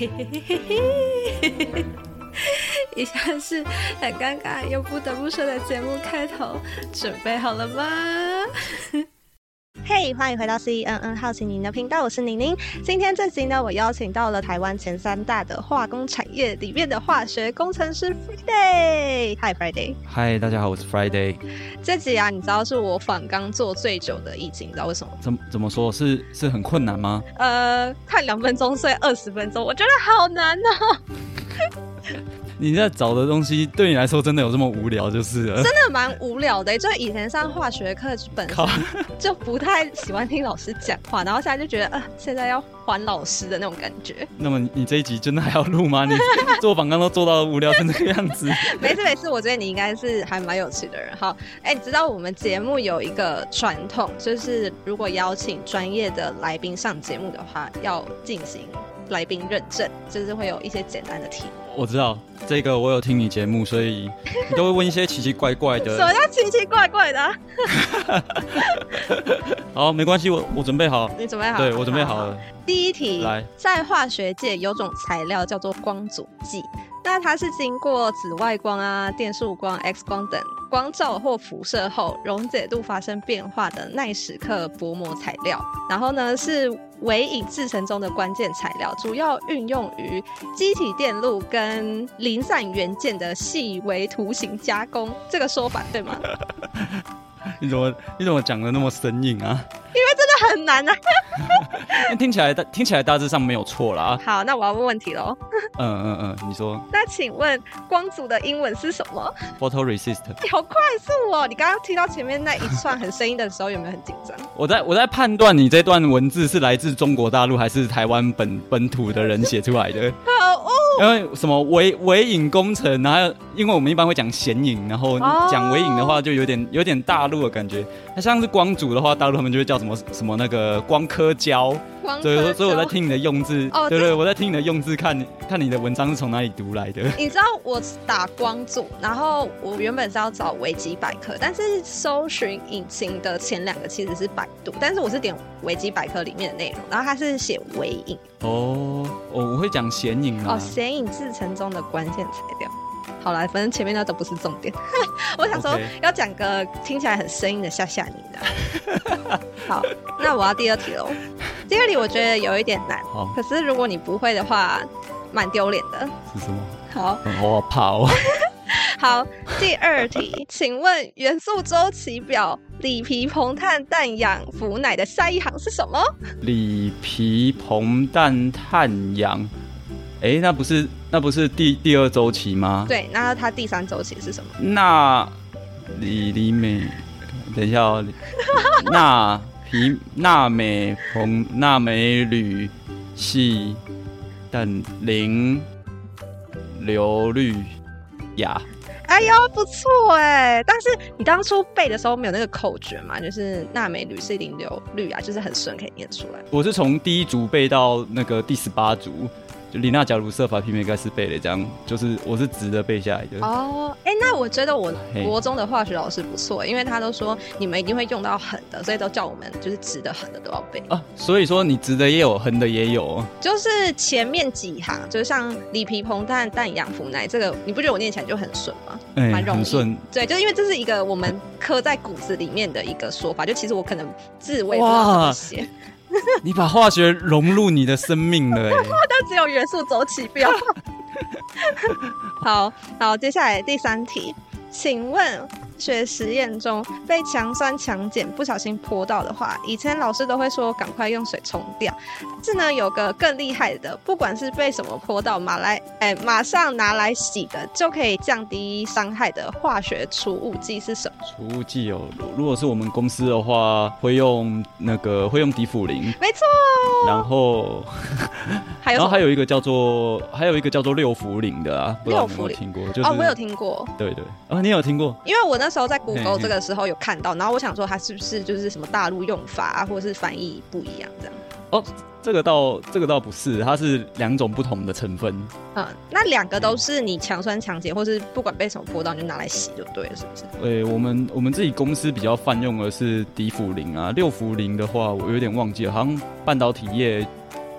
嘿嘿嘿嘿嘿，以下是很尴尬又不得不说的节目开头，准备好了吗？嘿，hey, 欢迎回到 CNN 好奇您的频道，我是宁宁。今天这集呢，我邀请到了台湾前三大的化工产业里面的化学工程师 Friday。Hi Friday。Hi，大家好，我是 Friday。这集啊，你知道是我访刚做最久的一集，你知道为什么？怎怎么说？是是很困难吗？呃，看两分钟，睡二十分钟，我觉得好难呢、啊。你在找的东西对你来说真的有这么无聊就是了？真的蛮无聊的，就以前上化学课本身 就不太喜欢听老师讲话，然后现在就觉得啊、呃，现在要还老师的那种感觉。那么你这一集真的还要录吗？你做访刚都做到无聊成这个样子。没事没事，我觉得你应该是还蛮有趣的人。好，哎、欸，你知道我们节目有一个传统，就是如果邀请专业的来宾上节目的话，要进行来宾认证，就是会有一些简单的题目。我知道这个，我有听你节目，所以你都会问一些奇奇怪怪的。什么叫奇奇怪怪的？好，没关系，我我准备好。你准备好？对，我准备好了。好好，第一题，来，在化学界有种材料叫做光阻剂，那它是经过紫外光啊、电束光、X 光等光照或辐射后溶解度发生变化的耐蚀刻薄膜材料。然后呢，是微影制成中的关键材料，主要运用于机体电路跟零散元件的细微图形加工。这个说法对吗？你怎么你怎么讲的那么生硬啊？因为真的很难啊。听起来大听起来大致上没有错啦。好，那我要问问题喽。嗯嗯嗯，你说。那请问光阻的英文是什么？Photoresist。你好快速哦！你刚刚听到前面那一串很声音的时候，有没有很紧张？我在我在判断你这段文字是来自中国大陆还是台湾本本土的人写出来的。好哦。因为什么微微影工程，然后因为我们一般会讲显影，然后讲微影的话就有点有点大陆的感觉。它像是光阻的话，大陆他们就会叫什么什么那个光刻胶。所以所以我在听你的用字，哦、对，对对，我在听你的用字，看看你的文章是从哪里读来的。你知道我打光阻，然后我原本是要找维基百科，但是搜寻引擎的前两个其实是百度，但是我是点维基百科里面的内容，然后它是写微影。哦，我会讲显影啊。哦，显影制成中的关键材料。好了，反正前面那都不是重点。我想说要讲个听起来很生硬的吓吓你的。好，那我要第二题喽。第二题我觉得有一点难，好可是如果你不会的话，蛮丢脸的。是什么？好，我怕哦。好，第二题，请问元素周期表锂鈹硼碳氮氧氟奶的下一行是什么？里皮硼氮碳氧。哎，那不是那不是第第二周期吗？对，那它第三周期是什么？那锂锂镁，等一下哦，钠皮钠镁硼钠镁铝系氮磷硫氯氬。哎呦，不错哎！但是你当初背的时候没有那个口诀嘛？就是钠镁铝矽磷硫氯啊，就是很顺可以念出来。我是从第一组背到那个第十八组。就里纳钾銣銫鈫鈹镁钙是背的，这样就是我是直的背下来的。哦，哎、欸，那我觉得我国中的化学老师不错，因为他都说你们一定会用到横的，所以都叫我们就是直的、横的都要背。啊，所以说你直的也有，横的也有。就是前面几行，就是像锂鈹硼氮氮氧氟氖，这个你不觉得我念起来就很顺吗？蛮、欸、容易。很顺。对，就因为这是一个我们刻在骨子里面的一个说法，就其实我可能字我也不知道怎么写。你把化学融入你的生命了，但只有元素周期表。好好，接下来第三题，请问。学实验中被强酸强碱不小心泼到的话，以前老师都会说赶快用水冲掉。但是呢，有个更厉害的，不管是被什么泼到，马来哎、欸，马上拿来洗的就可以降低伤害的化学除雾剂是什么？除雾剂哦，如果是我们公司的话，会用那个会用迪辅林，没错。然后 还有然后还有一个叫做还有一个叫做六氟林的啊，六氟林听过？就是、哦，我有听过。对对啊，你有听过？因为我那。那时候在 Google 这个时候有看到，然后我想说它是不是就是什么大陆用法啊，或者是翻译不一样这样？哦，这个倒这个倒不是，它是两种不同的成分。嗯，那两个都是你强酸强碱，或是不管被什么泼到你就拿来洗就对了，是不是？对，我们我们自己公司比较泛用的是迪辅林啊，六氟林的话我有点忘记了，好像半导体业。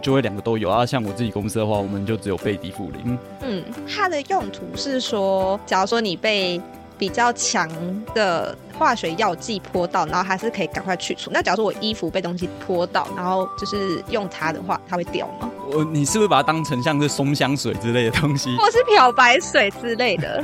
就会两个都有啊。像我自己公司的话，我们就只有备敌辅林。嗯，它的用途是说，假如说你被比较强的化学药剂泼到，然后还是可以赶快去除。那假如说我衣服被东西泼到，然后就是用它的话，它会掉吗？我你是不是把它当成像是松香水之类的东西，或是漂白水之类的？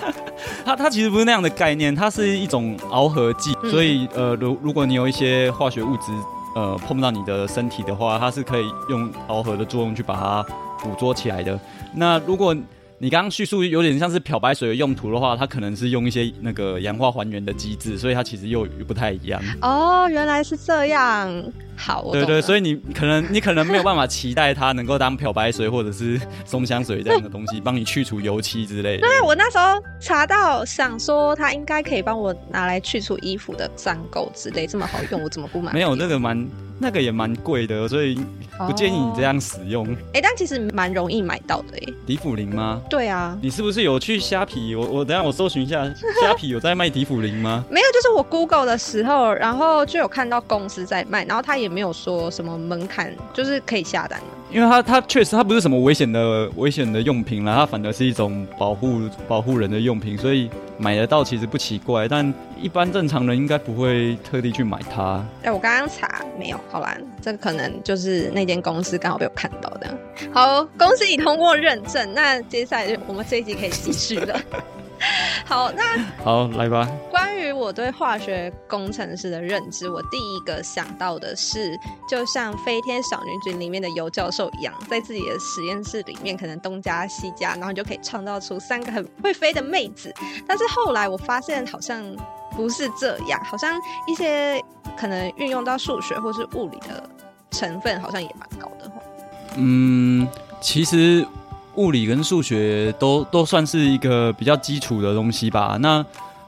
它它其实不是那样的概念，它是一种螯合剂。嗯、所以呃，如如果你有一些化学物质呃碰到你的身体的话，它是可以用螯合的作用去把它捕捉起来的。那如果你刚刚叙述有点像是漂白水的用途的话，它可能是用一些那个氧化还原的机制，所以它其实又不太一样。哦，原来是这样。好。对对，所以你可能你可能没有办法期待它能够当漂白水或者是松香水这样的东西，帮你去除油漆之类的。对，我那时候查到，想说它应该可以帮我拿来去除衣服的脏垢之类，这么好用，我怎么不买？没有，那个蛮。那个也蛮贵的，所以不建议你这样使用。哎、哦欸，但其实蛮容易买到的哎。迪普林吗？对啊。你是不是有去虾皮？我我等下我搜寻一下，虾皮有在卖迪普林吗？没有，就是我 Google 的时候，然后就有看到公司在卖，然后他也没有说什么门槛，就是可以下单的。因为它它确实它不是什么危险的危险的用品啦，它反而是一种保护保护人的用品，所以买得到其实不奇怪。但一般正常人应该不会特地去买它。哎、欸，我刚刚查没有，好啦，这个可能就是那间公司刚好被我看到的。好，恭喜你通过认证，那接下来就我们这一集可以继续了。好，那好来吧。关于我对化学工程师的认知，我第一个想到的是，就像《飞天小女警》里面的尤教授一样，在自己的实验室里面，可能东加西加，然后你就可以创造出三个很会飞的妹子。但是后来我发现，好像不是这样，好像一些可能运用到数学或是物理的成分，好像也蛮高的。嗯，其实。物理跟数学都都算是一个比较基础的东西吧。那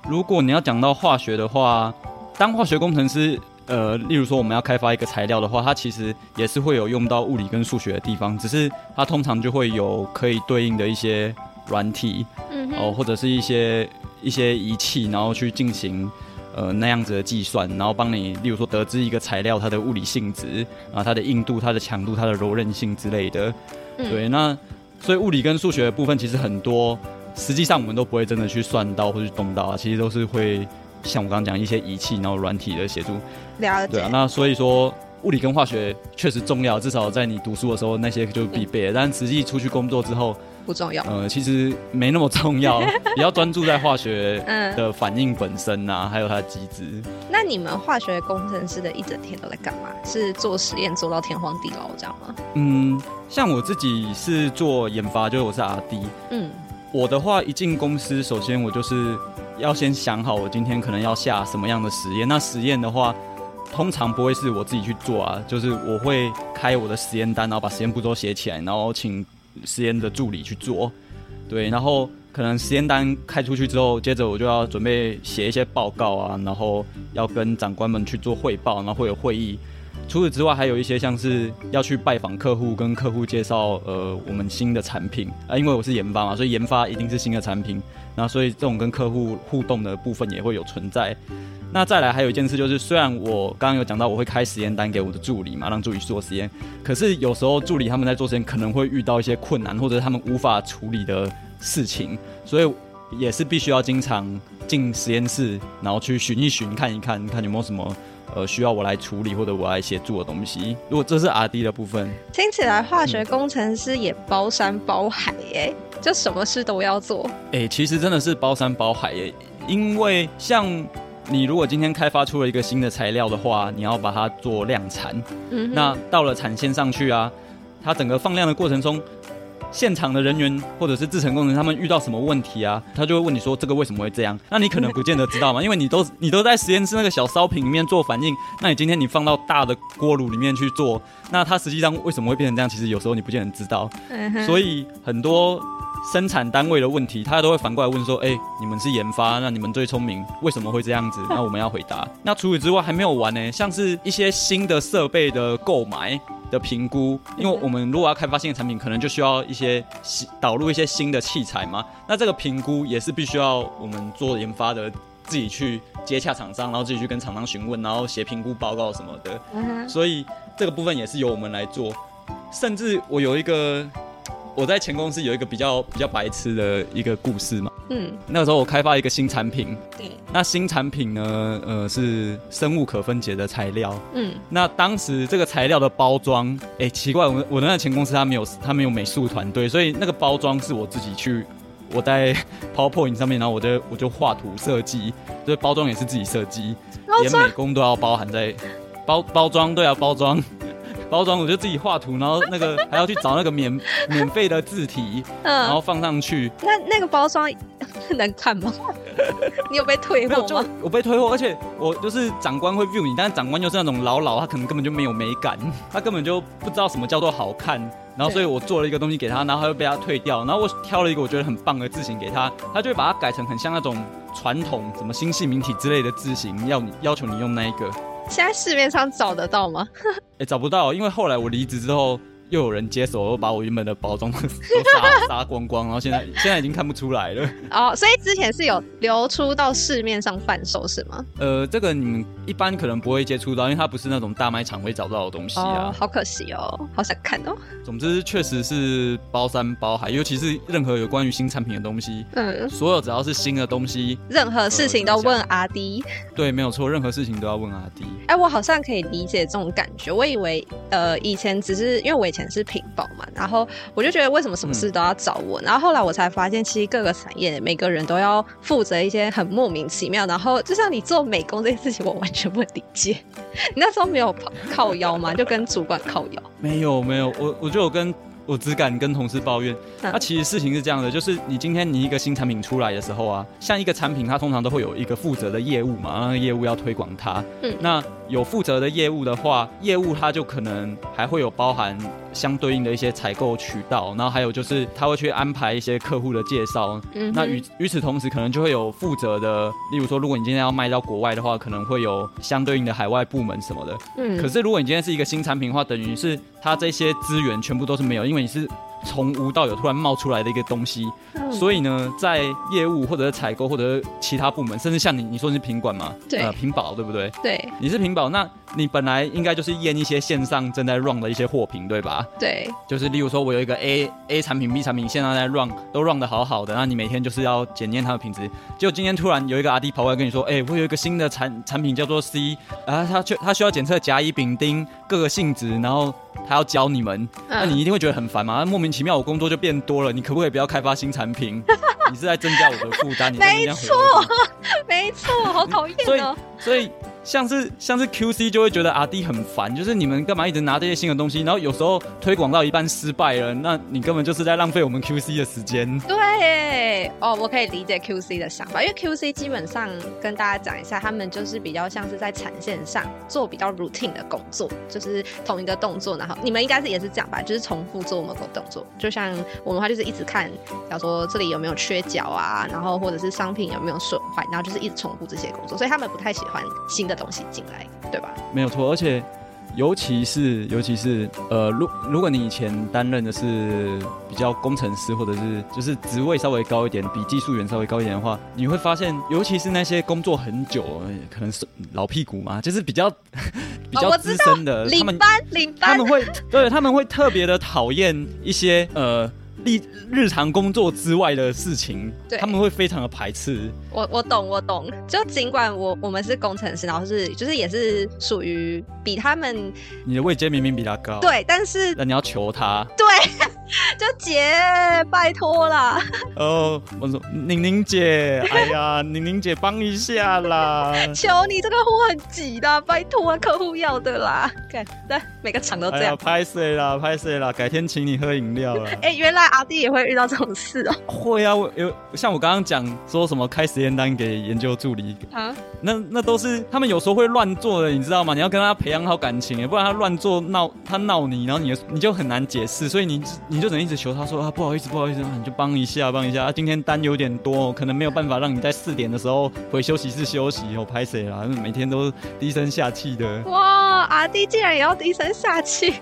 如果你要讲到化学的话，当化学工程师，呃，例如说我们要开发一个材料的话，它其实也是会有用到物理跟数学的地方，只是它通常就会有可以对应的一些软体，嗯，哦，或者是一些一些仪器，然后去进行呃那样子的计算，然后帮你，例如说得知一个材料它的物理性质啊，它的硬度、它的强度、它的柔韧性之类的，嗯、对，那。所以物理跟数学的部分其实很多，实际上我们都不会真的去算到或去动到啊，其实都是会像我刚刚讲一些仪器，然后软体的协助。了解。对啊，那所以说物理跟化学确实重要，至少在你读书的时候那些就必备，嗯、但实际出去工作之后不重要。呃，其实没那么重要，比较专注在化学的反应本身呐、啊，还有它的机制。那你们化学工程师的一整天都在干嘛？是做实验做到天荒地老这样吗？嗯。像我自己是做研发，就是我是 RD。嗯，我的话一进公司，首先我就是要先想好我今天可能要下什么样的实验。那实验的话，通常不会是我自己去做啊，就是我会开我的实验单，然后把实验步骤写起来，然后请实验的助理去做。对，然后可能实验单开出去之后，接着我就要准备写一些报告啊，然后要跟长官们去做汇报，然后会有会议。除此之外，还有一些像是要去拜访客户，跟客户介绍呃我们新的产品啊，因为我是研发嘛，所以研发一定是新的产品，那所以这种跟客户互动的部分也会有存在。那再来还有一件事就是，虽然我刚刚有讲到我会开实验单给我的助理嘛，让助理去做实验，可是有时候助理他们在做实验可能会遇到一些困难，或者他们无法处理的事情，所以也是必须要经常进实验室，然后去巡一巡，看一看，看有没有什么。呃，需要我来处理或者我来协助的东西。如果这是 RD 的部分，听起来化学工程师也包山包海耶，嗯、就什么事都要做。哎、欸，其实真的是包山包海耶，因为像你如果今天开发出了一个新的材料的话，你要把它做量产，嗯，那到了产线上去啊，它整个放量的过程中。现场的人员或者是制程工人，他们遇到什么问题啊？他就会问你说：“这个为什么会这样？”那你可能不见得知道嘛，因为你都你都在实验室那个小烧瓶里面做反应。那你今天你放到大的锅炉里面去做，那它实际上为什么会变成这样？其实有时候你不见得知道。所以很多生产单位的问题，他都会反过来问说：“哎，你们是研发，那你们最聪明，为什么会这样子？”那我们要回答。那除此之外还没有完呢，像是一些新的设备的购买。的评估，因为我们如果要开发新的产品，可能就需要一些新导入一些新的器材嘛。那这个评估也是必须要我们做研发的，自己去接洽厂商，然后自己去跟厂商询问，然后写评估报告什么的。所以这个部分也是由我们来做。甚至我有一个，我在前公司有一个比较比较白痴的一个故事嘛。嗯，那个时候我开发一个新产品，对，那新产品呢，呃，是生物可分解的材料。嗯，那当时这个材料的包装，哎，奇怪，我我的那前公司他没有他没有美术团队，所以那个包装是我自己去，我在 PowerPoint 上面，然后我就我就画图设计，所以包装也是自己设计，连美工都要包含在包包装，对啊，包装。包装我就自己画图，然后那个还要去找那个免 免费的字体，嗯，然后放上去。那那个包装 能看吗？你有被退货吗？我被退货，而且我就是长官会 view 你，但是长官就是那种老老，他可能根本就没有美感，他根本就不知道什么叫做好看。然后所以我做了一个东西给他，然后他又被他退掉。然后我挑了一个我觉得很棒的字型给他，他就会把它改成很像那种传统什么新细明体之类的字型，要你要求你用那一个。现在市面上找得到吗？哎、找不到，因为后来我离职之后。又有人接手，又把我原本的包装 都杀杀光光，然后现在现在已经看不出来了。哦，所以之前是有流出到市面上贩售是吗？呃，这个你们一般可能不会接触到，因为它不是那种大卖场会找到的东西啊。哦，好可惜哦，好想看哦。总之，确实是包山包海，尤其是任何有关于新产品的东西，嗯，所有只要是新的东西，任何事情都问阿迪。对，没有错，任何事情都要问阿迪。哎，我好像可以理解这种感觉。我以为，呃，以前只是因为我以前是屏保嘛，然后我就觉得为什么什么事都要找我，嗯、然后后来我才发现，其实各个产业每个人都要负责一些很莫名其妙，然后就像你做美工这件事情，我完全不理解。你 那时候没有靠腰吗？就跟主管靠腰？没有没有，我我就有跟。我只敢跟同事抱怨。那其实事情是这样的，就是你今天你一个新产品出来的时候啊，像一个产品，它通常都会有一个负责的业务嘛，那个业务要推广它。嗯，那有负责的业务的话，业务它就可能还会有包含相对应的一些采购渠道，然后还有就是他会去安排一些客户的介绍。嗯，那与与此同时，可能就会有负责的，例如说，如果你今天要卖到国外的话，可能会有相对应的海外部门什么的。嗯，可是如果你今天是一个新产品的话，等于是它这些资源全部都是没有，因为你是从无到有突然冒出来的一个东西，嗯、所以呢，在业务或者是采购或者是其他部门，甚至像你，你说你是品管嘛？对，呃，品保对不对？对，你是品保，那你本来应该就是验一些线上正在 run 的一些货品，对吧？对，就是例如说我有一个 A A 产品、B 产品线上在 run，都 run 的好好的，那你每天就是要检验它的品质。结果今天突然有一个阿弟跑过来跟你说，哎、欸，我有一个新的产产品叫做 C，啊，他却他需要检测甲乙丙丁各个性质，然后。他要教你们，那你一定会觉得很烦嘛？那莫名其妙，我工作就变多了。你可不可以不要开发新产品？你是在增加我的负担。没错，没错，好讨厌哦。所以，所以。像是像是 QC 就会觉得阿滴很烦，就是你们干嘛一直拿这些新的东西，然后有时候推广到一半失败了，那你根本就是在浪费我们 QC 的时间。对，哦，我可以理解 QC 的想法，因为 QC 基本上跟大家讲一下，他们就是比较像是在产线上做比较 routine 的工作，就是同一个动作，然后你们应该是也是这样吧，就是重复做某个动作，就像我们的话就是一直看，假如说这里有没有缺角啊，然后或者是商品有没有损坏，然后就是一直重复这些工作，所以他们不太喜欢新的东西进来，对吧？没有错，而且尤其是尤其是呃，如如果你以前担任的是比较工程师，或者是就是职位稍微高一点，比技术员稍微高一点的话，你会发现，尤其是那些工作很久，可能是老屁股嘛，就是比较 比较资深的，领班领班，他们会对他们会特别的讨厌一些呃。日日常工作之外的事情，对他们会非常的排斥。我我懂我懂，就尽管我我们是工程师，然后是就是也是属于比他们，你的位阶明明比他高，对，但是那你要求他，对，就姐拜托啦。哦，我说宁宁姐，哎呀，宁宁姐帮一下啦，求你，这个货很急的，拜托啊，客户要的啦。看，对，每个厂都这样。拍谢啦，拍碎啦，改天请你喝饮料啦。哎、欸，原来。阿弟也会遇到这种事哦、喔。会啊，我有像我刚刚讲说什么开实验单给研究助理啊，那那都是他们有时候会乱做的，你知道吗？你要跟他培养好感情，不然他乱做闹他闹你，然后你你就很难解释，所以你你就只能一直求他说啊，不好意思不好意思，你就帮一下帮一下。啊，今天单有点多，可能没有办法让你在四点的时候回休息室休息。我拍谁啦？每天都低声下气的。哇，阿弟竟然也要低声下气。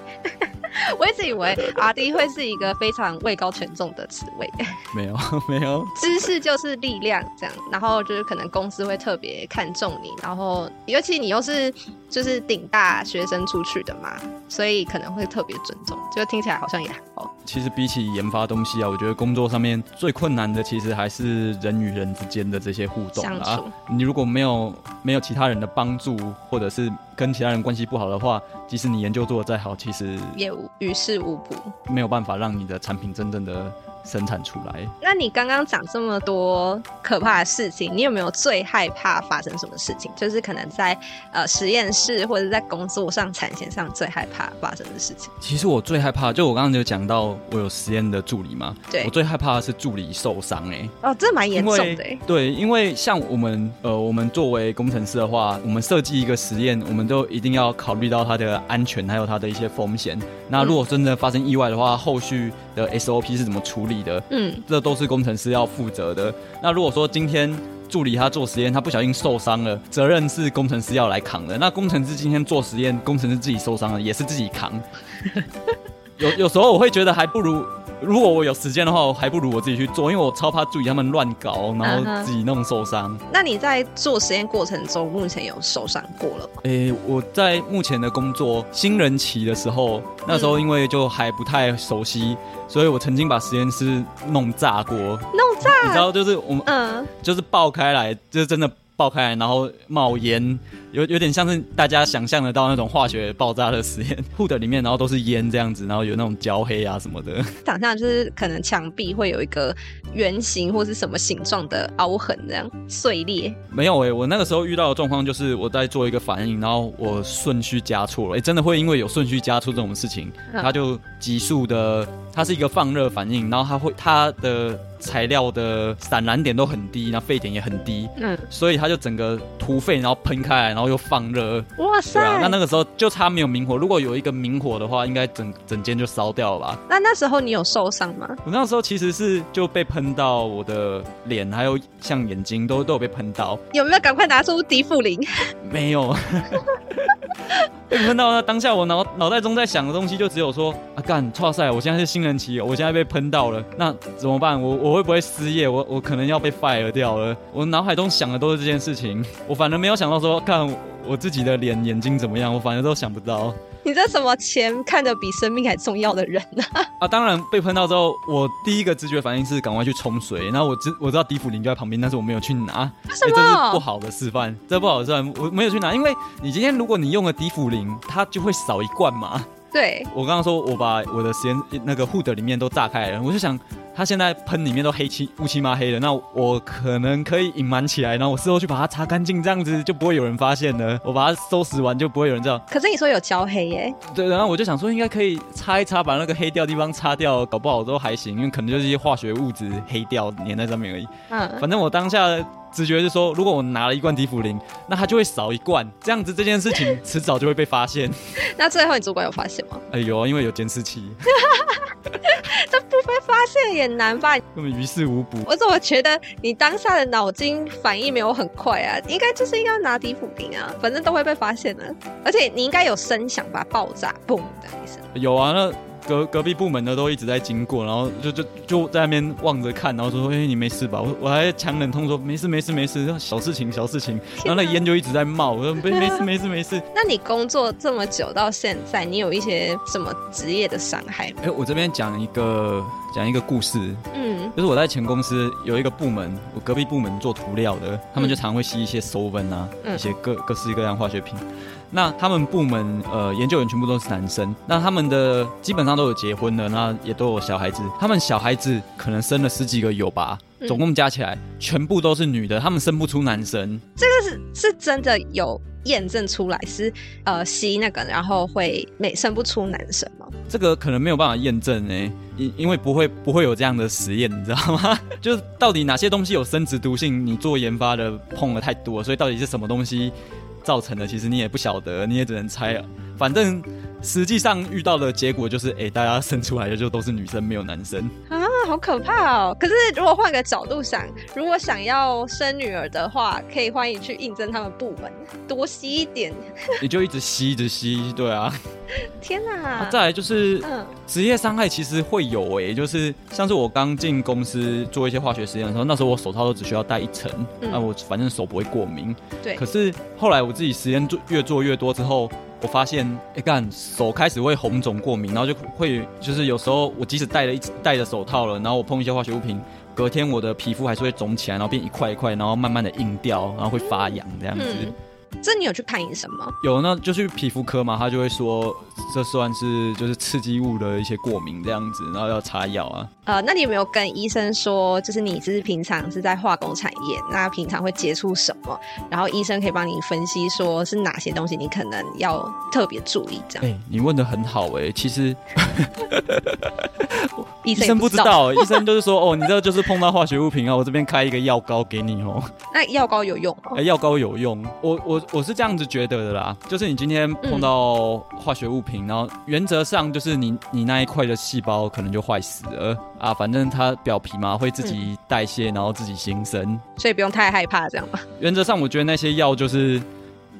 我一直以为阿迪会是一个非常位高权重的职位。没有，没有。知识就是力量，这样。然后就是可能公司会特别看重你，然后尤其你又是就是顶大学生出去的嘛，所以可能会特别尊重。就听起来好像也还好。其实比起研发东西啊，我觉得工作上面最困难的其实还是人与人之间的这些互动啊。你如果没有没有其他人的帮助，或者是跟其他人关系不好的话，即使你研究做的再好，其实也于事无补，没有办法让你的产品真正的。生产出来。那你刚刚讲这么多可怕的事情，你有没有最害怕发生什么事情？就是可能在呃实验室或者在工作上、产线上最害怕发生的事情。其实我最害怕，就我刚刚就讲到，我有实验的助理嘛。对。我最害怕的是助理受伤哎、欸。哦，这蛮严重的。对，因为像我们呃，我们作为工程师的话，我们设计一个实验，我们都一定要考虑到它的安全，还有它的一些风险。那如果真的发生意外的话，嗯、后续的 SOP 是怎么处理？的，嗯，这都是工程师要负责的。那如果说今天助理他做实验，他不小心受伤了，责任是工程师要来扛的。那工程师今天做实验，工程师自己受伤了，也是自己扛。有有时候我会觉得还不如。如果我有时间的话，我还不如我自己去做，因为我超怕助理他们乱搞，然后自己弄受伤。Uh-huh. 那你在做实验过程中，目前有受伤过了吗？诶、欸，我在目前的工作新人期的时候，那时候因为就还不太熟悉，嗯、所以我曾经把实验室弄炸过。弄炸？你知道，就是我们，嗯，就是爆开来，就是真的。爆开来，然后冒烟，有有点像是大家想象得到那种化学爆炸的实验，hood 里面然后都是烟这样子，然后有那种焦黑啊什么的。想象就是可能墙壁会有一个圆形或是什么形状的凹痕这样碎裂。没有诶、欸，我那个时候遇到的状况就是我在做一个反应，然后我顺序加错了，诶、欸，真的会因为有顺序加错这种事情，它就急速的，它是一个放热反应，然后它会它的。材料的散燃点都很低，然后沸点也很低，嗯，所以它就整个突沸，然后喷开来，然后又放热，哇塞！啊、那那个时候就差没有明火，如果有一个明火的话，应该整整间就烧掉了吧？那那时候你有受伤吗？我那时候其实是就被喷到我的脸，还有像眼睛都都有被喷到。有没有赶快拿出迪富林？没有。被喷到那当下，我脑脑袋中在想的东西就只有说啊干，哇塞！我现在是新人期，我现在被喷到了，那怎么办？我我会不会失业？我我可能要被 fire 掉了。我脑海中想的都是这件事情，我反而没有想到说，看我自己的脸眼睛怎么样，我反正都想不到。你这什么钱看得比生命还重要的人呢？啊，当然被喷到之后，我第一个直觉反应是赶快去冲水。然后我知我知道迪普林就在旁边，但是我没有去拿。为什么？这是不好的示范，这不好的示范，我没有去拿，因为你今天如果你用了迪普林，它就会少一罐嘛。对，我刚刚说我把我的实验那个 hood 里面都炸开了，我就想。它现在喷里面都黑漆乌漆嘛黑的，那我可能可以隐瞒起来，然后我事后去把它擦干净，这样子就不会有人发现了。我把它收拾完就不会有人知道。可是你说有焦黑耶？对，然后我就想说应该可以擦一擦，把那个黑掉的地方擦掉，搞不好都还行，因为可能就是一些化学物质黑掉粘在上面而已。嗯，反正我当下的直觉是说，如果我拿了一罐迪芙林，那它就会少一罐，这样子这件事情迟早就会被发现。那最后你主管有发现吗？哎有啊，因为有监视器。被发现也难吧？根本于事无补。我怎么觉得你当下的脑筋反应没有很快啊？应该就是应该拿迪普林啊，反正都会被发现的。而且你应该有声响吧？爆炸，嘣的一声。有啊，那。隔隔壁部门的都一直在经过，然后就就就在那边望着看，然后说：“哎、欸，你没事吧？”我我还强忍痛说：“没事，没事，没事，小事情，小事情。”然后那烟就一直在冒，我说：“没 没事，没事，没事。”那你工作这么久到现在，你有一些什么职业的伤害吗？哎、欸，我这边讲一个讲一个故事，嗯，就是我在前公司有一个部门，我隔壁部门做涂料的，他们就常会吸一些 solvent 啊、嗯，一些各各式各样化学品。那他们部门呃研究员全部都是男生，那他们的基本上都有结婚的，那也都有小孩子。他们小孩子可能生了十几个有吧，总共加起来、嗯、全部都是女的，他们生不出男生。这个是是真的有验证出来是呃吸那个，然后会没生不出男生吗？这个可能没有办法验证诶，因因为不会不会有这样的实验，你知道吗？就是到底哪些东西有生殖毒性，你做研发的碰了太多，所以到底是什么东西？造成的其实你也不晓得，你也只能猜了。反正实际上遇到的结果就是，哎、欸，大家生出来的就都是女生，没有男生。啊，好可怕哦！可是如果换个角度想，如果想要生女儿的话，可以欢迎去应征他们部门，多吸一点。你就一直吸，一直吸，对啊。天哪！啊、再来就是，职业伤害其实会有诶、欸，就是像是我刚进公司做一些化学实验的时候，那时候我手套都只需要戴一层，那、嗯啊、我反正手不会过敏。对。可是后来我自己实验做越做越多之后。我发现，哎干，手开始会红肿过敏，然后就会就是有时候我即使戴了一戴着手套了，然后我碰一些化学物品，隔天我的皮肤还是会肿起来，然后变一块一块，然后慢慢的硬掉，然后会发痒这样子。这你有去看医生吗？有，那就去皮肤科嘛，他就会说这算是就是刺激物的一些过敏这样子，然后要擦药啊。呃，那你有没有跟医生说，就是你只是平常是在化工产业，那平常会接触什么？然后医生可以帮你分析，说是哪些东西你可能要特别注意这样。哎、欸，你问的很好哎、欸，其实 医生不知道，医生就是说哦，你这就是碰到化学物品啊，我这边开一个药膏给你哦。那药膏有用吗？哎、欸，药膏有用，我我。我是这样子觉得的啦，就是你今天碰到化学物品，嗯、然后原则上就是你你那一块的细胞可能就坏死了啊，反正它表皮嘛会自己代谢，嗯、然后自己新生，所以不用太害怕这样吧。原则上我觉得那些药就是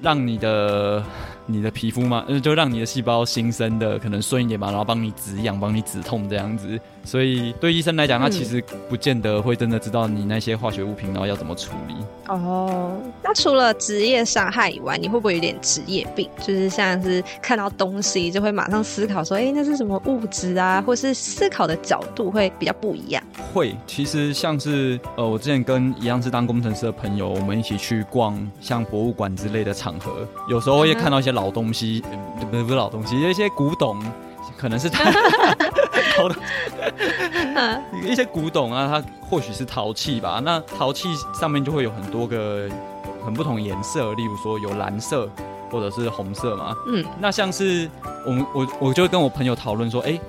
让你的。你的皮肤嘛，就让你的细胞新生的可能顺一点嘛，然后帮你止痒、帮你止痛这样子。所以对医生来讲，他其实不见得会真的知道你那些化学物品，然后要怎么处理。哦，那除了职业伤害以外，你会不会有点职业病？就是像是看到东西就会马上思考说，哎、欸，那是什么物质啊？或是思考的角度会比较不一样。会，其实像是呃，我之前跟一样是当工程师的朋友，我们一起去逛像博物馆之类的场合，有时候会看到一些。老东西，不是不是老东西，有一些古董，可能是他 陶的，一些古董啊，它或许是陶器吧。那陶器上面就会有很多个很不同颜色，例如说有蓝色或者是红色嘛。嗯，那像是我们我我就会跟我朋友讨论说，哎、欸，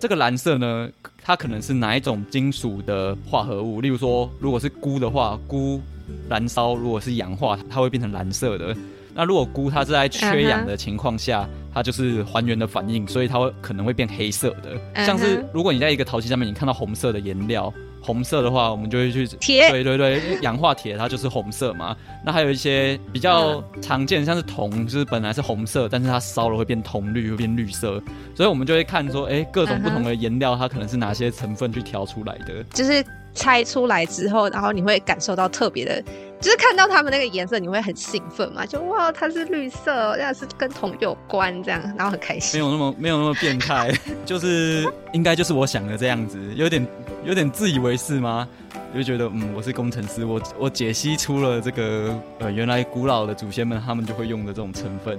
这个蓝色呢，它可能是哪一种金属的化合物？例如说，如果是钴的话，钴燃烧如果是氧化，它会变成蓝色的。那如果菇它是在缺氧的情况下，uh -huh. 它就是还原的反应，所以它会可能会变黑色的。Uh -huh. 像是如果你在一个陶器上面，你看到红色的颜料，红色的话，我们就会去铁。对对对，氧化铁它就是红色嘛。那还有一些比较常见，像是铜，就是本来是红色，但是它烧了会变铜绿，会变绿色。所以我们就会看说，哎、欸，各种不同的颜料，它可能是哪些成分去调出来的。就是拆出来之后，然后你会感受到特别的。就是看到他们那个颜色，你会很兴奋嘛？就哇，它是绿色，那是跟铜有关这样，然后很开心。没有那么没有那么变态，就是应该就是我想的这样子，有点有点自以为是吗？就觉得嗯，我是工程师，我我解析出了这个呃，原来古老的祖先们他们就会用的这种成分。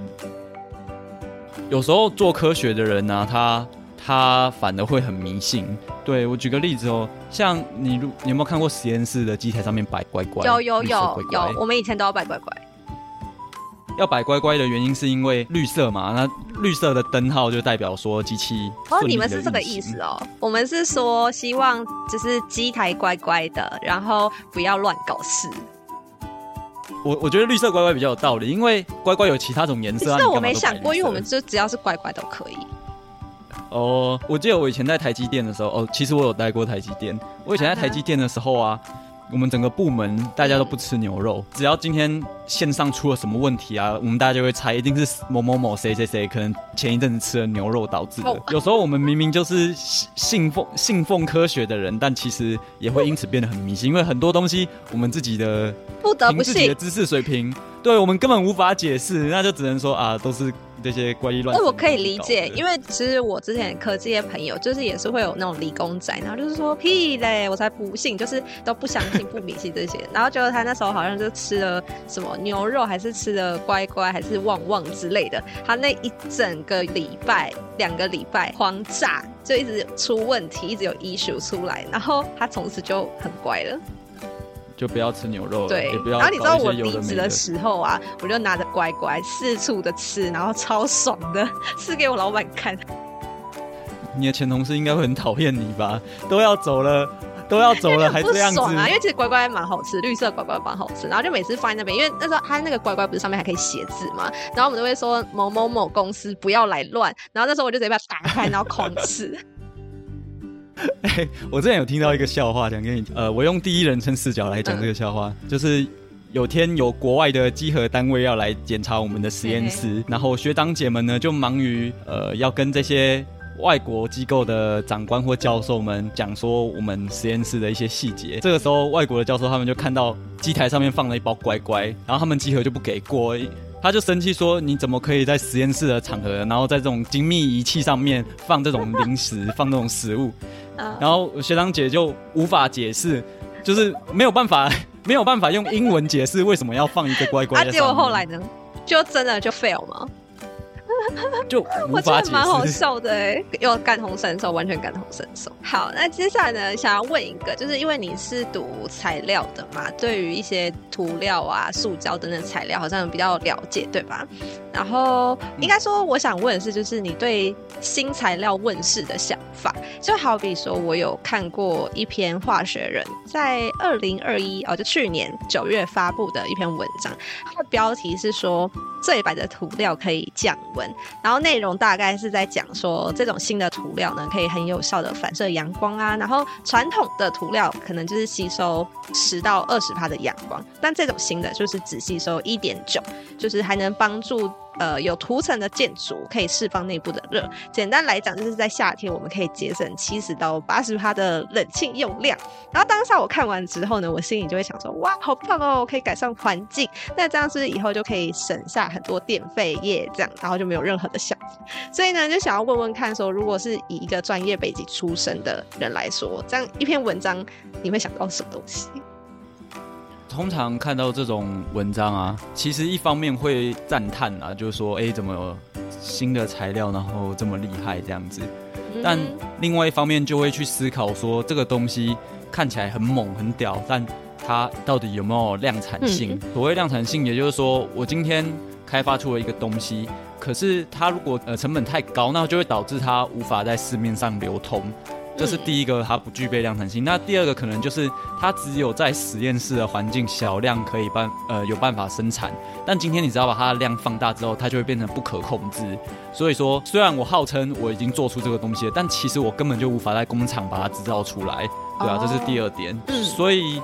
有时候做科学的人呢、他。他反而会很迷信。对，我举个例子哦，像你，你有没有看过实验室的机台上面摆乖乖？有有有乖乖有，我们以前都要摆乖乖。要摆乖乖的原因是因为绿色嘛，那绿色的灯号就代表说机器。哦，你们是这个意思哦。我们是说希望就是机台乖乖的，然后不要乱搞事。我我觉得绿色乖乖比较有道理，因为乖乖有其他种颜色。其实我没想过，因为我们就只要是乖乖都可以。哦，我记得我以前在台积电的时候，哦，其实我有待过台积电。我以前在台积电的时候啊，我们整个部门大家都不吃牛肉，只要今天线上出了什么问题啊，我们大家就会猜一定是某某某谁谁谁可能前一阵子吃了牛肉导致的。有时候我们明明就是信奉信奉科学的人，但其实也会因此变得很迷信，因为很多东西我们自己的不得不凭自己的知识水平，对我们根本无法解释，那就只能说啊，都是。这些怪异乱，那我可以理解，因为其实我之前科技的朋友，就是也是会有那种理工仔，然后就是说屁嘞，我才不信，就是都不相信、不迷信这些。然后觉得他那时候好像就吃了什么牛肉，还是吃了乖乖，还是旺旺之类的。他那一整个礼拜、两个礼拜狂炸，就一直出问题，一直有 issue 出来，然后他从此就很乖了。就不要吃牛肉了，对，也不要。然后你知道我离职的时候啊，我就拿着乖乖四处的吃，然后超爽的 吃给我老板看。你的前同事应该会很讨厌你吧？都要走了，都要走了，还这样子啊？因为其实乖乖蛮好吃，绿色乖乖蛮好吃。然后就每次放在那边，因为那时候他那个乖乖不是上面还可以写字嘛，然后我们都会说某某某公司不要来乱。然后那时候我就直接把它打开，然后狂吃。欸，我之前有听到一个笑话，想跟你呃，我用第一人称视角来讲这个笑话，嗯、就是有天有国外的稽核单位要来检查我们的实验室，嘿嘿然后学长姐们呢就忙于呃要跟这些外国机构的长官或教授们讲说我们实验室的一些细节。这个时候，外国的教授他们就看到机台上面放了一包乖乖，然后他们集合就不给过。他就生气说：“你怎么可以在实验室的场合，然后在这种精密仪器上面放这种零食，放这种食物？”然后学长姐就无法解释，就是没有办法，没有办法用英文解释为什么要放一个乖乖。啊，结果后来呢？就真的就 fail 吗？就我觉得蛮好笑的哎，又感同身受，完全感同身受。好，那接下来呢，想要问一个，就是因为你是读材料的嘛，对于一些涂料啊、塑胶等等材料，好像比较了解，对吧？然后应该说，我想问的是，就是你对新材料问世的想法，就好比说，我有看过一篇化学人在二零二一哦，就去年九月发布的一篇文章，它的标题是说最白的涂料可以降温。然后内容大概是在讲说，这种新的涂料呢，可以很有效的反射阳光啊。然后传统的涂料可能就是吸收十到二十帕的阳光，但这种新的就是只吸收一点九，就是还能帮助。呃，有涂层的建筑可以释放内部的热。简单来讲，就是在夏天我们可以节省七十到八十趴的冷气用量。然后当下我看完之后呢，我心里就会想说：哇，好棒哦，可以改善环境。那这样是以后就可以省下很多电费耶？这样，然后就没有任何的想法。所以呢，就想要问问看，说如果是以一个专业背景出身的人来说，这样一篇文章，你会想到什么东西？通常看到这种文章啊，其实一方面会赞叹啊，就是说，哎，怎么有新的材料，然后这么厉害这样子。但另外一方面就会去思考说，这个东西看起来很猛很屌，但它到底有没有量产性？所谓量产性，也就是说，我今天开发出了一个东西，可是它如果呃成本太高，那就会导致它无法在市面上流通。这是第一个，它不具备量产性。那第二个可能就是它只有在实验室的环境小量可以办呃有办法生产，但今天你只要把它的量放大之后，它就会变成不可控制。所以说，虽然我号称我已经做出这个东西了，但其实我根本就无法在工厂把它制造出来，对啊，这是第二点。所以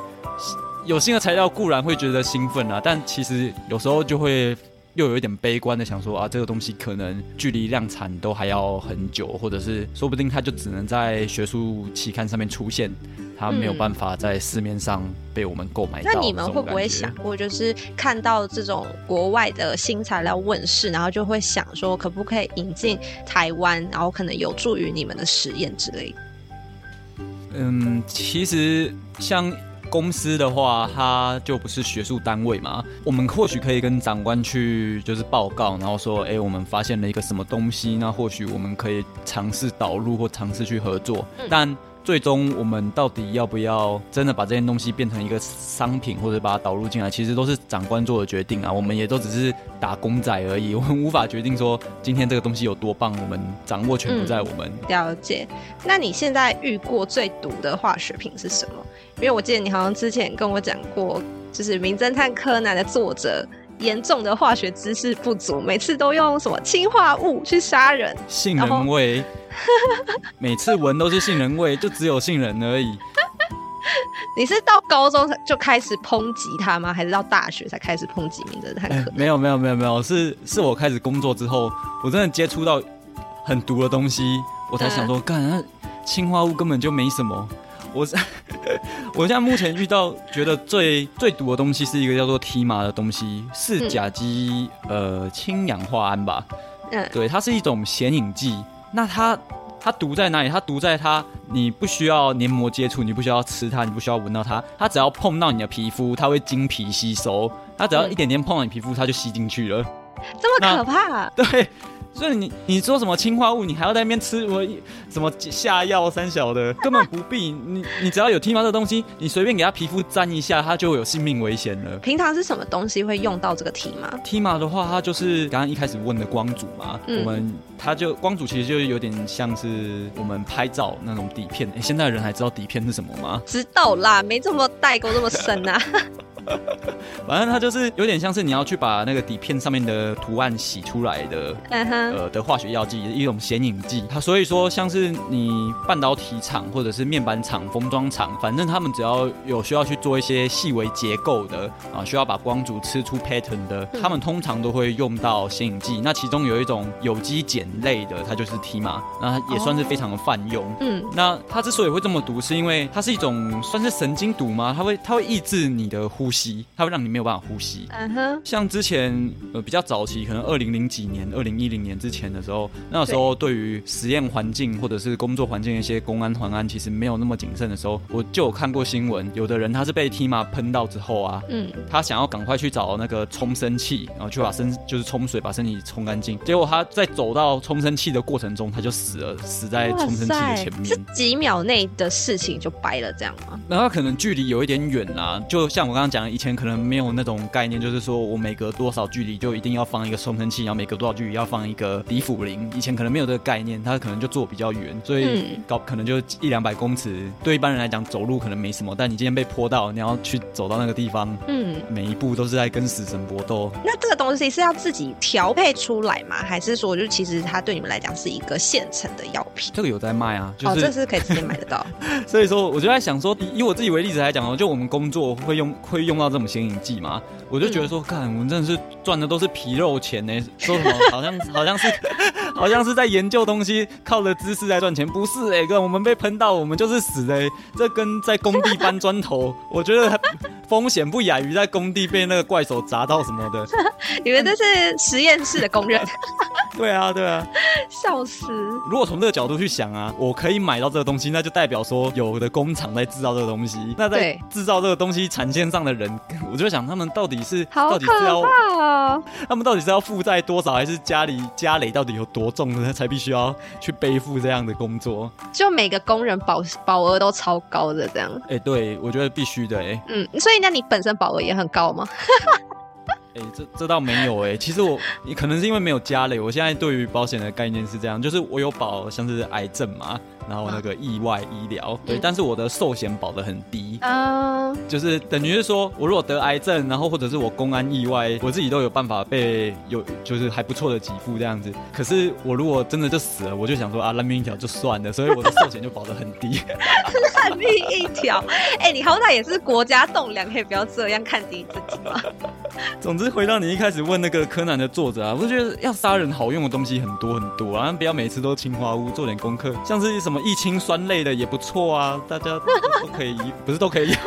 有新的材料固然会觉得兴奋啊，但其实有时候就会。又有一点悲观的想说啊，这个东西可能距离量产都还要很久，或者是说不定它就只能在学术期刊上面出现，它没有办法在市面上被我们购买到。那你们会不会想过，就是看到这种国外的新材料问世，然后就会想说，可不可以引进台湾，然后可能有助于你们的实验之类的？嗯，其实像。公司的话，它就不是学术单位嘛。我们或许可以跟长官去就是报告，然后说，哎，我们发现了一个什么东西，那或许我们可以尝试导入或尝试去合作。但最终我们到底要不要真的把这件东西变成一个商品，或者把它导入进来，其实都是长官做的决定啊。我们也都只是打工仔而已，我们无法决定说今天这个东西有多棒，我们掌握权不在我们。了解。那你现在遇过最毒的化学品是什么？因为我记得你好像之前跟我讲过，就是《名侦探柯南》的作者严重的化学知识不足，每次都用什么氰化物去杀人，杏仁味，每次闻都是杏仁味，就只有杏仁而已。你是到高中就开始抨击他吗？还是到大学才开始抨击名侦探柯南？没有没有没有没有，是是我开始工作之后，我真的接触到很毒的东西，我才想说，干、嗯，氰化物根本就没什么。我是，我现在目前遇到觉得最最毒的东西是一个叫做 TIMA 的东西，是甲基、嗯、呃氢氧化胺吧？嗯，对，它是一种显影剂。那它它毒在哪里？它毒在它，你不需要黏膜接触，你不需要吃它，你不需要闻到它，它只要碰到你的皮肤，它会经皮吸收。它只要一点点碰到你皮肤，它就吸进去了。这么可怕？对。所以你你说什么氰化物，你还要在那边吃我什么下药三小的，根本不必。你你只要有 TIMA 这东西，你随便给他皮肤沾一下，它就会有性命危险了。平常是什么东西会用到这个 TIMA？TIMA 的话，它就是刚刚一开始问的光阻嘛。嗯、我们它就光阻其实就有点像是我们拍照那种底片。哎、欸，现在的人还知道底片是什么吗？知道啦，没这么代沟这么深啊。反正它就是有点像是你要去把那个底片上面的图案洗出来的，呃的化学药剂，一种显影剂。它所以说像是你半导体厂或者是面板厂、封装厂，反正他们只要有需要去做一些细微结构的啊，需要把光阻吃出 pattern 的，他们通常都会用到显影剂。那其中有一种有机碱类的，它就是 TIMA，那它也算是非常的泛用。嗯，那它之所以会这么毒，是因为它是一种算是神经毒吗？它会它会抑制你的呼吸，它会让你没有办法呼吸。嗯哼，像之前呃比较早期，可能二零零几年、二零一零年之前的时候，那时候对于实验环境或者是工作环境的一些公安环安其实没有那么谨慎的时候，我就有看过新闻，有的人他是被 TIMA 喷到之后啊，嗯，他想要赶快去找那个冲身器，然后去把身就是冲水把身体冲干净，结果他在走到冲身器的过程中他就死了，死在冲身器的前面，是几秒内的事情就掰了这样吗？然后可能距离有一点远啊，就像我刚刚讲的，以前可能没有那种概念，就是说我每隔多少距离就一定要放一个冲身器，然后每隔多少距离要放一个迪辅铃，以前可能没有这个概念，他可能就坐比较远，所以搞可能就一两百公尺，对一般人来讲走路可能没什么，但你今天被泼到，你要去走到那个地方，嗯，每一步都是在跟死神搏斗。那这个东西是要自己调配出来吗？还是说就其实它对你们来讲是一个现成的药品？这个有在卖啊，就是、哦，这是可以直接买得到。所以说，我就在想说，以我自己为例子来讲哦，就我们工作会用会用到这种显影剂嘛，我就觉得说，看、嗯、我们真的是赚的都是皮肉钱呢，说什么 好像好像是 好像是在研究东西，靠着知识来赚钱，不是哎哥，我们被喷到我们就是死的，这跟在工地搬砖头，我觉得风险不亚于在工地被那个怪手砸到什么的。你们这是实验室的工人。对啊，对啊，笑死！如果从这个角度去想啊，我可以买到这个东西，那就代表说有的工厂在制造这个东西。那在制造这个东西产线上的人，我就想他们到底是到底是要，他们到底是要负债多少，还是家里家累到底有多重呢？才必须要去背负这样的工作？就每个工人保保额都超高的这样？哎，对，我觉得必须的哎。嗯，所以那你本身保额也很高吗？哎、欸，这这倒没有哎、欸，其实我你可能是因为没有家累，我现在对于保险的概念是这样，就是我有保像是癌症嘛，然后那个意外医疗，对，但是我的寿险保的很低，嗯，就是等于是说我如果得癌症，然后或者是我公安意外，我自己都有办法被有就是还不错的给付这样子，可是我如果真的就死了，我就想说啊烂命一条就算了，所以我的寿险就保的很低，烂命一条，哎、欸，你好歹也是国家栋梁，可以不要这样看低自己吗？总之，回到你一开始问那个柯南的作者啊，我觉得要杀人好用的东西很多很多啊，不要每次都青花屋，做点功课，像是什么异氰酸类的也不错啊，大家都可以，不是都可以用。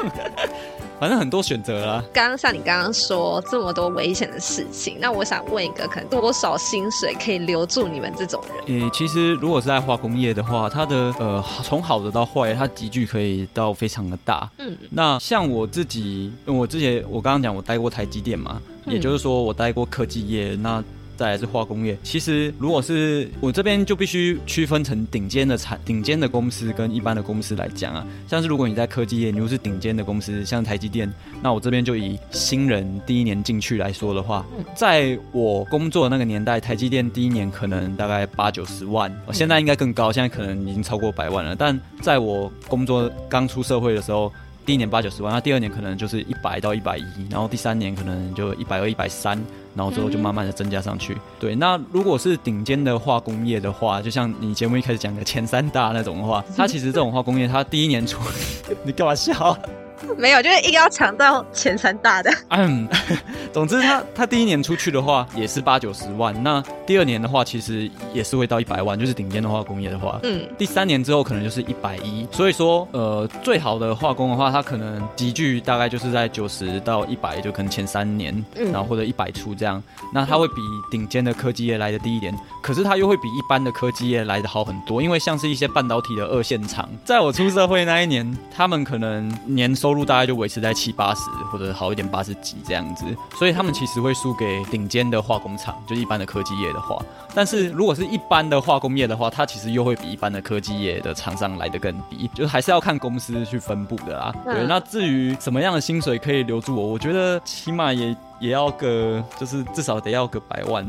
反正很多选择啦。刚刚像你刚刚说这么多危险的事情，那我想问一个，可能多少薪水可以留住你们这种人？诶，其实如果是在化工业的话，它的呃从好的到坏，它集聚可以到非常的大。嗯，那像我自己，我之前我刚刚讲我待过台积电嘛，嗯、也就是说我待过科技业，那。再来是化工业，其实如果是我这边就必须区分成顶尖的产、顶尖的公司跟一般的公司来讲啊。像是如果你在科技业，你又是顶尖的公司，像台积电，那我这边就以新人第一年进去来说的话，在我工作的那个年代，台积电第一年可能大概八九十万，现在应该更高，现在可能已经超过百万了。但在我工作刚出社会的时候，第一年八九十万，那第二年可能就是一百到一百一，然后第三年可能就一百二、一百三。然后之后就慢慢的增加上去。对，那如果是顶尖的化工业的话，就像你节目一开始讲的前三大那种的话，它其实这种化工业，它第一年出，你干嘛笑？没有，就是硬要抢到前三大的。嗯，总之他他第一年出去的话也是八九十万，那第二年的话其实也是会到一百万，就是顶尖的化工业的话，嗯，第三年之后可能就是一百一。所以说，呃，最好的化工的话，它可能集聚大概就是在九十到一百，就可能前三年，然后或者一百出这样。那它会比顶尖的科技业来的低一点，可是它又会比一般的科技业来的好很多，因为像是一些半导体的二线厂，在我出社会那一年，他们可能年收入大概就维持在七八十或者好一点八十几这样子，所以他们其实会输给顶尖的化工厂，就一般的科技业的话。但是如果是一般的化工业的话，它其实又会比一般的科技业的厂商来得更低，就是还是要看公司去分布的啦。对，那至于什么样的薪水可以留住我，我觉得起码也。也要个，就是至少得要个百万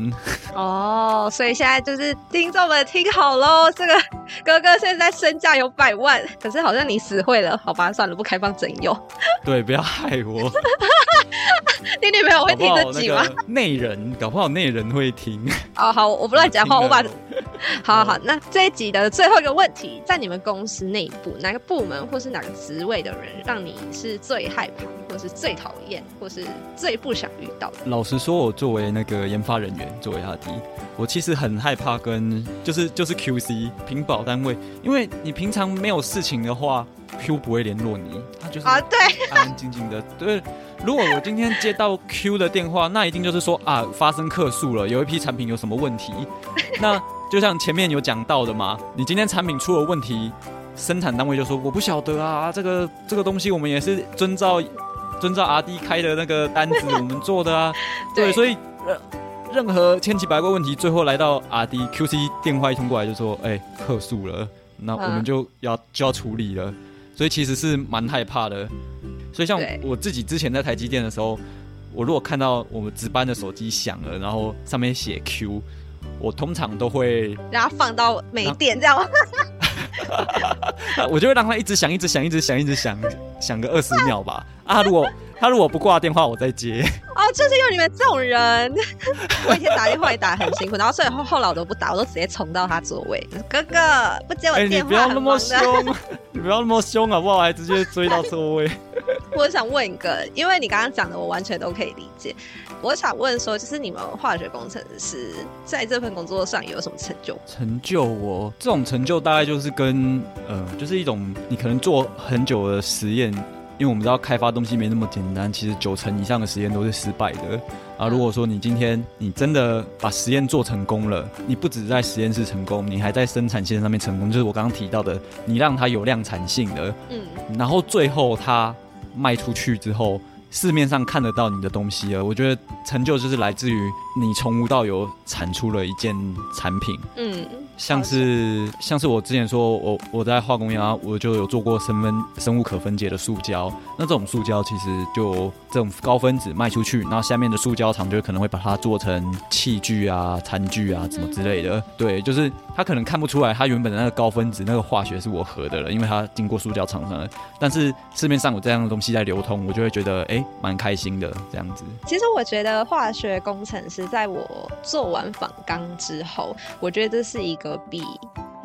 哦。所以现在就是听众们听好喽，这个 哥哥现在身价有百万，可是好像你死会了，好吧，算了，不开放整用。对，不要害我。你女朋友会听这集吗？内人，搞不好内人会听。哦，好，我不乱讲话，我把。好好好，那这一集的最后一个问题，在你们公司内部，哪个部门或是哪个职位的人，让你是最害怕，或是最讨厌，或是最不想遇到的？老实说，我作为那个研发人员，作为阿迪，我其实很害怕跟就是就是 QC 屏保单位，因为你平常没有事情的话，Q 不会联络你，他就是啊，对，安安静静的。对，如果我今天接到 Q 的电话，那一定就是说啊，发生客诉了，有一批产品有什么问题，那。就像前面有讲到的嘛，你今天产品出了问题，生产单位就说我不晓得啊，这个这个东西我们也是遵照遵照 RD 开的那个单子我们做的啊，对，对，所以任任何千奇百怪问题，最后来到 RD QC 电话一通过来就说，哎、欸，客诉了，那我们就要、啊、就要处理了，所以其实是蛮害怕的，所以像我自己之前在台积电的时候，我如果看到我们值班的手机响了，然后上面写 Q。我通常都会让它放到没电，这样？我就会让他一直响，一直响，一直响，一直响，响个二十秒吧。啊，如果他如果不挂电话，我再接。哦，就是有你们这种人。我以前打电话也打得很辛苦，然后所以后后来我都不打，我都直接冲到他座位。哥哥不接我电话，欸，你不要那么凶，你不要那么凶好不好？还直接追到座位。我想问一个，因为你刚刚讲的，我完全都可以理解。我想问说，就是你们化学工程师在这份工作上有什么成就？成就我这种成就大概就是跟呃，就是一种你可能做很久的实验，因为我们知道开发东西没那么简单，其实九成以上的实验都是失败的啊。如果说你今天你真的把实验做成功了，你不止在实验室成功，你还在生产线上面成功，就是我刚刚提到的，你让它有量产性的，嗯，然后最后它卖出去之后。市面上看得到你的东西了，我觉得成就就是来自于你从无到有产出了一件产品。嗯，像是像是我之前说我我在化工业，我就有做过生分生物可分解的塑胶。那这种塑胶其实就这种高分子卖出去，然后下面的塑胶厂就可能会把它做成器具啊、餐具啊什么之类的。对，就是他可能看不出来，他原本的那个高分子那个化学是我合的了，因为它经过塑胶厂商。但是市面上有这样的东西在流通，我就会觉得哎。欸蛮开心的这样子。其实我觉得化学工程师在我做完访纲之后，我觉得这是一个比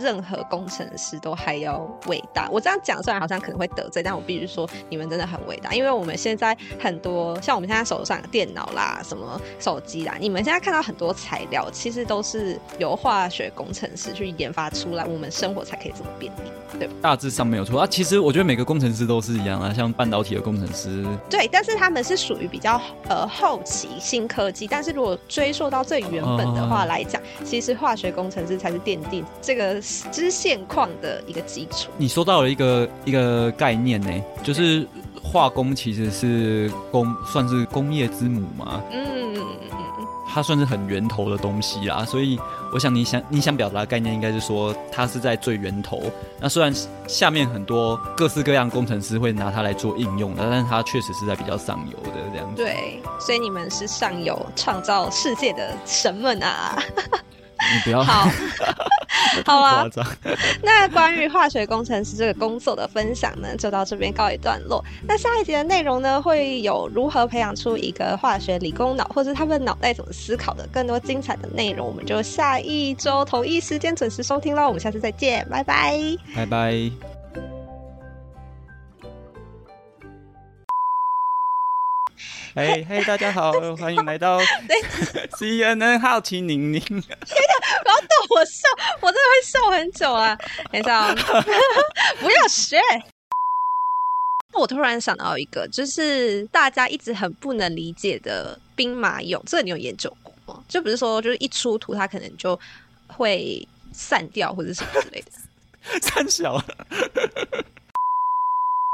任何工程师都还要伟大。我这样讲虽然好像可能会得罪，但我必须说你们真的很伟大。因为我们现在很多像我们现在手上的电脑啦、什么手机啦，你们现在看到很多材料，其实都是由化学工程师去研发出来，我们生活才可以这么便利，对吧？大致上没有错啊。其实我觉得每个工程师都是一样啊，像半导体的工程师，对，但是他们是属于比较呃后期新科技。但是如果追溯到最原本的话来讲，哦、其实化学工程师才是奠定这个。支线矿的一个基础。你说到了一个一个概念呢，就是化工其实是工，算是工业之母嘛。嗯，它算是很源头的东西啦。所以我想你想你想表达的概念应该是说，它是在最源头。那虽然下面很多各式各样工程师会拿它来做应用的，但是它确实是在比较上游的这样子。对，所以你们是上游创造世界的神们啊！你不要好。好啊，那关于化学工程师这个工作的分享呢，就到这边告一段落。那下一节的内容呢，会有如何培养出一个化学理工脑，或是他们脑袋怎么思考的更多精彩的内容，我们就下一周同一时间准时收听喽。我们下次再见，拜拜，拜拜。嘿，嘿，大家好，欢迎来到 CNN 好奇宁宁。天哪，不要逗我笑，我真的会笑很久啊！等一下，不要学。我突然想到一个，就是大家一直很不能理解的兵马俑，这个你有研究过吗？就不是说，就是一出土它可能就会散掉，或者什么之类的。散小。